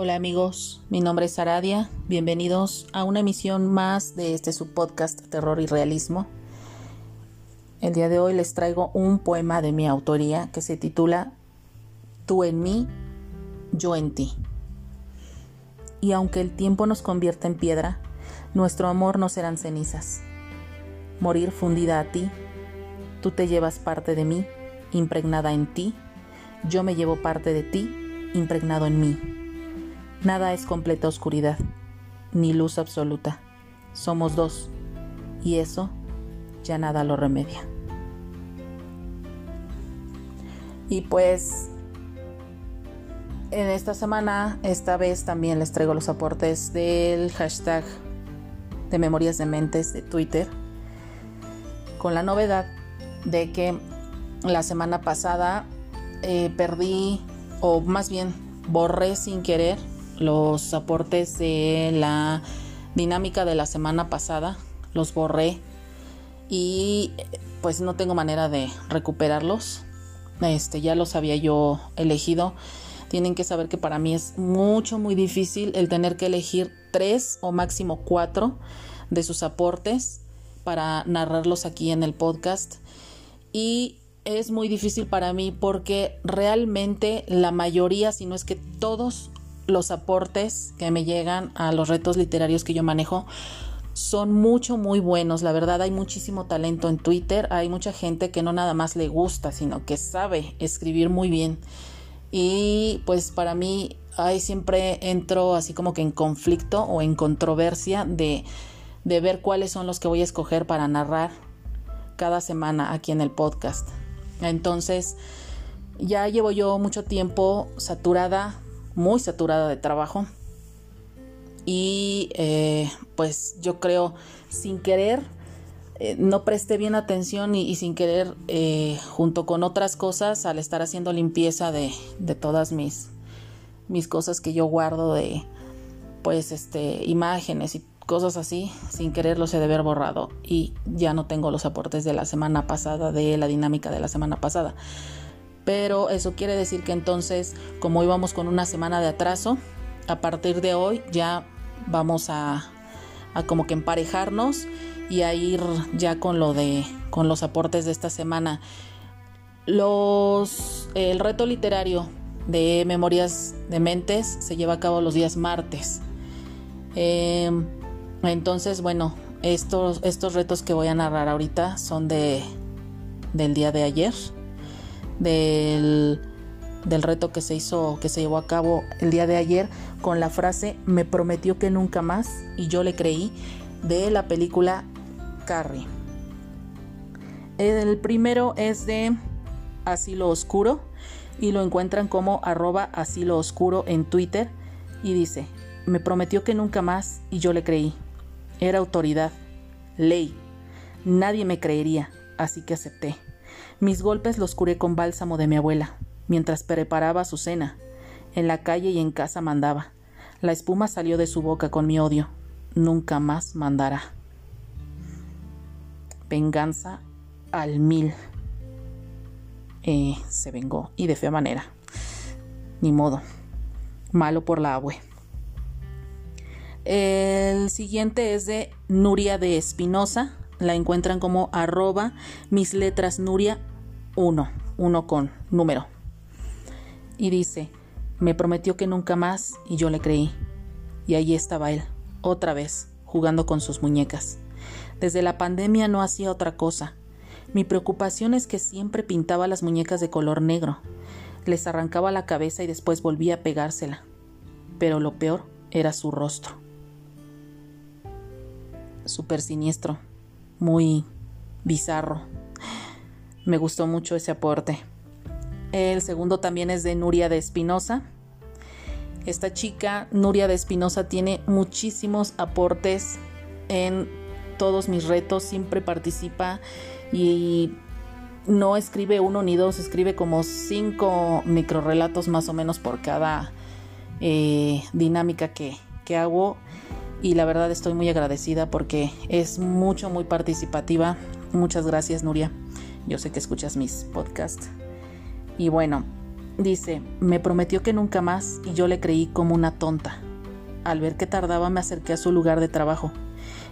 Hola amigos, mi nombre es Aradia, bienvenidos a una emisión más de este subpodcast Terror y Realismo. El día de hoy les traigo un poema de mi autoría que se titula Tú en mí, yo en ti. Y aunque el tiempo nos convierta en piedra, nuestro amor no serán cenizas. Morir fundida a ti, tú te llevas parte de mí, impregnada en ti, yo me llevo parte de ti, impregnado en mí. Nada es completa oscuridad, ni luz absoluta. Somos dos, y eso ya nada lo remedia. Y pues en esta semana, esta vez también les traigo los aportes del hashtag de Memorias de Mentes de Twitter, con la novedad de que la semana pasada eh, perdí, o más bien borré sin querer, los aportes de la dinámica de la semana pasada, los borré y pues no tengo manera de recuperarlos. Este ya los había yo elegido. Tienen que saber que para mí es mucho, muy difícil el tener que elegir tres o máximo cuatro de sus aportes para narrarlos aquí en el podcast. Y es muy difícil para mí porque realmente la mayoría, si no es que todos los aportes que me llegan a los retos literarios que yo manejo son mucho, muy buenos. La verdad hay muchísimo talento en Twitter. Hay mucha gente que no nada más le gusta, sino que sabe escribir muy bien. Y pues para mí ahí siempre entro así como que en conflicto o en controversia de, de ver cuáles son los que voy a escoger para narrar cada semana aquí en el podcast. Entonces, ya llevo yo mucho tiempo saturada, muy saturada de trabajo. Y eh, pues yo creo, sin querer, eh, no presté bien atención y, sin querer, eh, junto con otras cosas, al estar haciendo limpieza de, de todas mis, mis cosas que yo guardo de, pues, este, imágenes y cosas así, sin querer los he de haber borrado y ya no tengo los aportes de la semana pasada, de la dinámica de la semana pasada. Pero eso quiere decir que entonces, como íbamos con una semana de atraso, a partir de hoy ya vamos a, como que emparejarnos y a ir ya con lo de con los aportes de esta semana. Los el reto literario de Memorias de Mentes se lleva a cabo los días martes. Eh, entonces, bueno, estos, estos retos que voy a narrar ahorita son de, del día de ayer, del, del reto que se hizo, que se llevó a cabo el día de ayer con la frase me prometió que nunca más y yo le creí de la película Carrie. El primero es de Asilo Oscuro y lo encuentran como arroba asilo oscuro en Twitter y dice, me prometió que nunca más y yo le creí. Era autoridad, ley. Nadie me creería, así que acepté. Mis golpes los curé con bálsamo de mi abuela, mientras preparaba su cena. En la calle y en casa mandaba. La espuma salió de su boca con mi odio. Nunca más mandará. Venganza al mil. Eh, se vengó, y de fea manera. Ni modo. Malo por la abue. El siguiente es de Nuria de Espinosa. La encuentran como arroba mis letras Nuria 1, 1 con número. Y dice, me prometió que nunca más y yo le creí. Y ahí estaba él, otra vez, jugando con sus muñecas. Desde la pandemia no hacía otra cosa. Mi preocupación es que siempre pintaba las muñecas de color negro. Les arrancaba la cabeza y después volvía a pegársela. Pero lo peor era su rostro súper siniestro, muy bizarro. Me gustó mucho ese aporte. El segundo también es de Nuria de Espinosa. Esta chica, Nuria de Espinosa, tiene muchísimos aportes en todos mis retos, siempre participa y no escribe uno ni dos, escribe como cinco microrelatos más o menos por cada eh, dinámica que, que hago y la verdad estoy muy agradecida porque es mucho, muy participativa. Muchas gracias Nuria. Yo sé que escuchas mis podcasts. Y bueno, Dice, me prometió que nunca más y yo le creí como una tonta. Al ver que tardaba me acerqué a su lugar de trabajo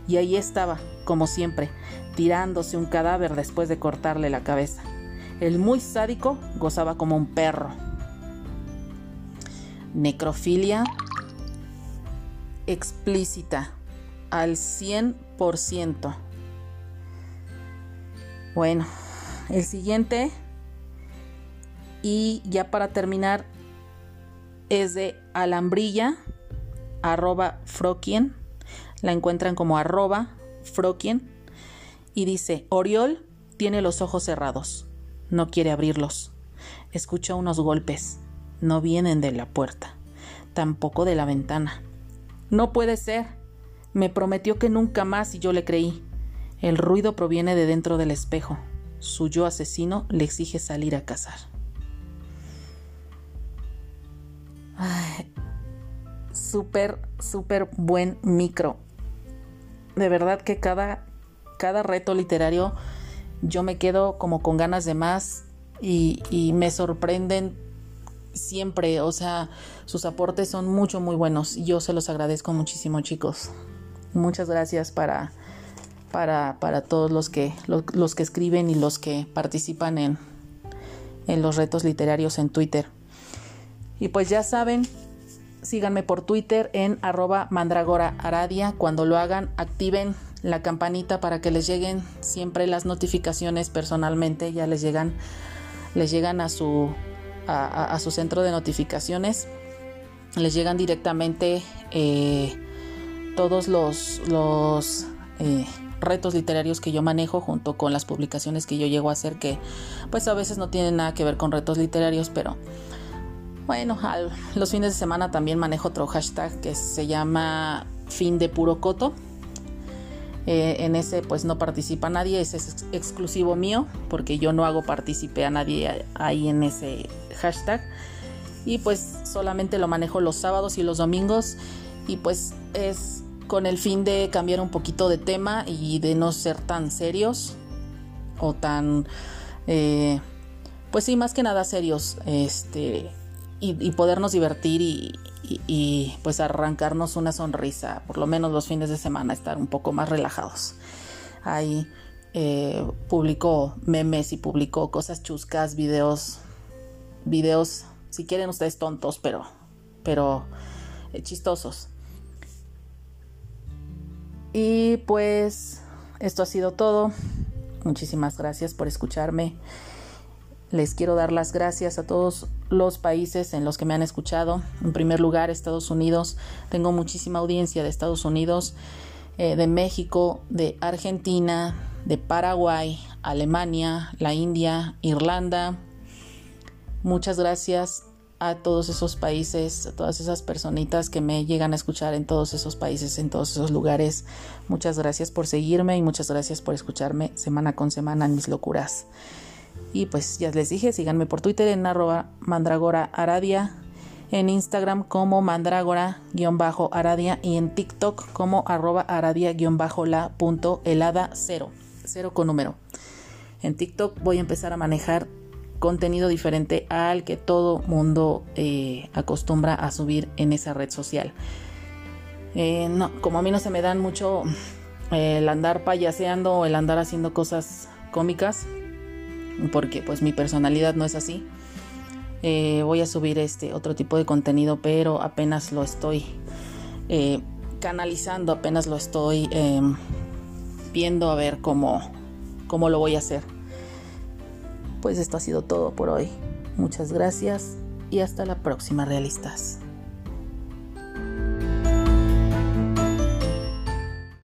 y ahí estaba, como siempre, tirándose un cadáver después de cortarle la cabeza. El muy sádico gozaba como un perro. Necrofilia explícita al 100%. Bueno, el siguiente y ya para terminar es de alambrilla arroba froquien. La encuentran como arroba froquien. Y dice Oriol tiene los ojos cerrados no quiere abrirlos. Escucha unos golpes no vienen de la puerta tampoco de la ventana no puede ser. Me prometió que nunca más y yo le creí. El ruido proviene de dentro del espejo. Su yo asesino le exige salir a cazar. Súper, súper buen micro. De verdad que cada, cada reto literario yo me quedo como con ganas de más y, y me sorprenden siempre. O sea, sus aportes son mucho, muy buenos. Yo se los agradezco muchísimo, chicos. Muchas gracias para, para, para todos los que, los, los que escriben y los que participan en, en los retos literarios en Twitter. Y pues ya saben, síganme por Twitter en arroba mandragora aradia. Cuando lo hagan, activen la campanita para que les lleguen siempre las notificaciones personalmente. Ya les llegan, les llegan a su, a, su centro de notificaciones. Les llegan directamente eh, todos los, eh, retos literarios que yo manejo junto con las publicaciones que yo llego a hacer que pues a veces no tienen nada que ver con retos literarios, pero bueno, los fines de semana también manejo otro hashtag que se llama fin de puro coto. Eh, en ese pues no participa nadie, ese es exclusivo mío porque yo no hago partícipe a nadie ahí en ese hashtag. Y pues solamente lo manejo los sábados y los domingos y pues es con el fin de cambiar un poquito de tema y de no ser tan serios o tan... Eh, pues sí, más que nada serios. Este y, podernos divertir y, pues arrancarnos una sonrisa, por lo menos los fines de semana, estar un poco más relajados. Ahí eh, publicó memes y publicó cosas chuscas, videos, videos, si quieren ustedes tontos, pero, pero eh, chistosos. Y pues esto ha sido todo. Muchísimas gracias por escucharme. Les quiero dar las gracias a todos los países en los que me han escuchado. En primer lugar, Estados Unidos. Tengo muchísima audiencia de Estados Unidos, eh, de México, de Argentina, de Paraguay, Alemania, la India, Irlanda. Muchas gracias a todos esos países, a todas esas personitas que me llegan a escuchar en todos esos países, en todos esos lugares. Muchas gracias por seguirme y muchas gracias por escucharme semana con semana en mis locuras. Y pues ya les dije, síganme por Twitter en arroba mandragora aradia, en Instagram como mandragora-aradia y en TikTok como arroba aradia-la punto helada cero, cero con número. En TikTok voy a empezar a manejar contenido diferente al que todo mundo eh, acostumbra a subir en esa red social. Eh, no, como a mí no se me dan mucho eh, el andar payaseando o el andar haciendo cosas cómicas, porque pues mi personalidad no es así. Eh, voy a subir este otro tipo de contenido, pero apenas lo estoy eh, canalizando, apenas lo estoy em, viendo a ver cómo, cómo lo voy a hacer. Pues esto ha sido todo por hoy. Muchas gracias y hasta la próxima, realistas.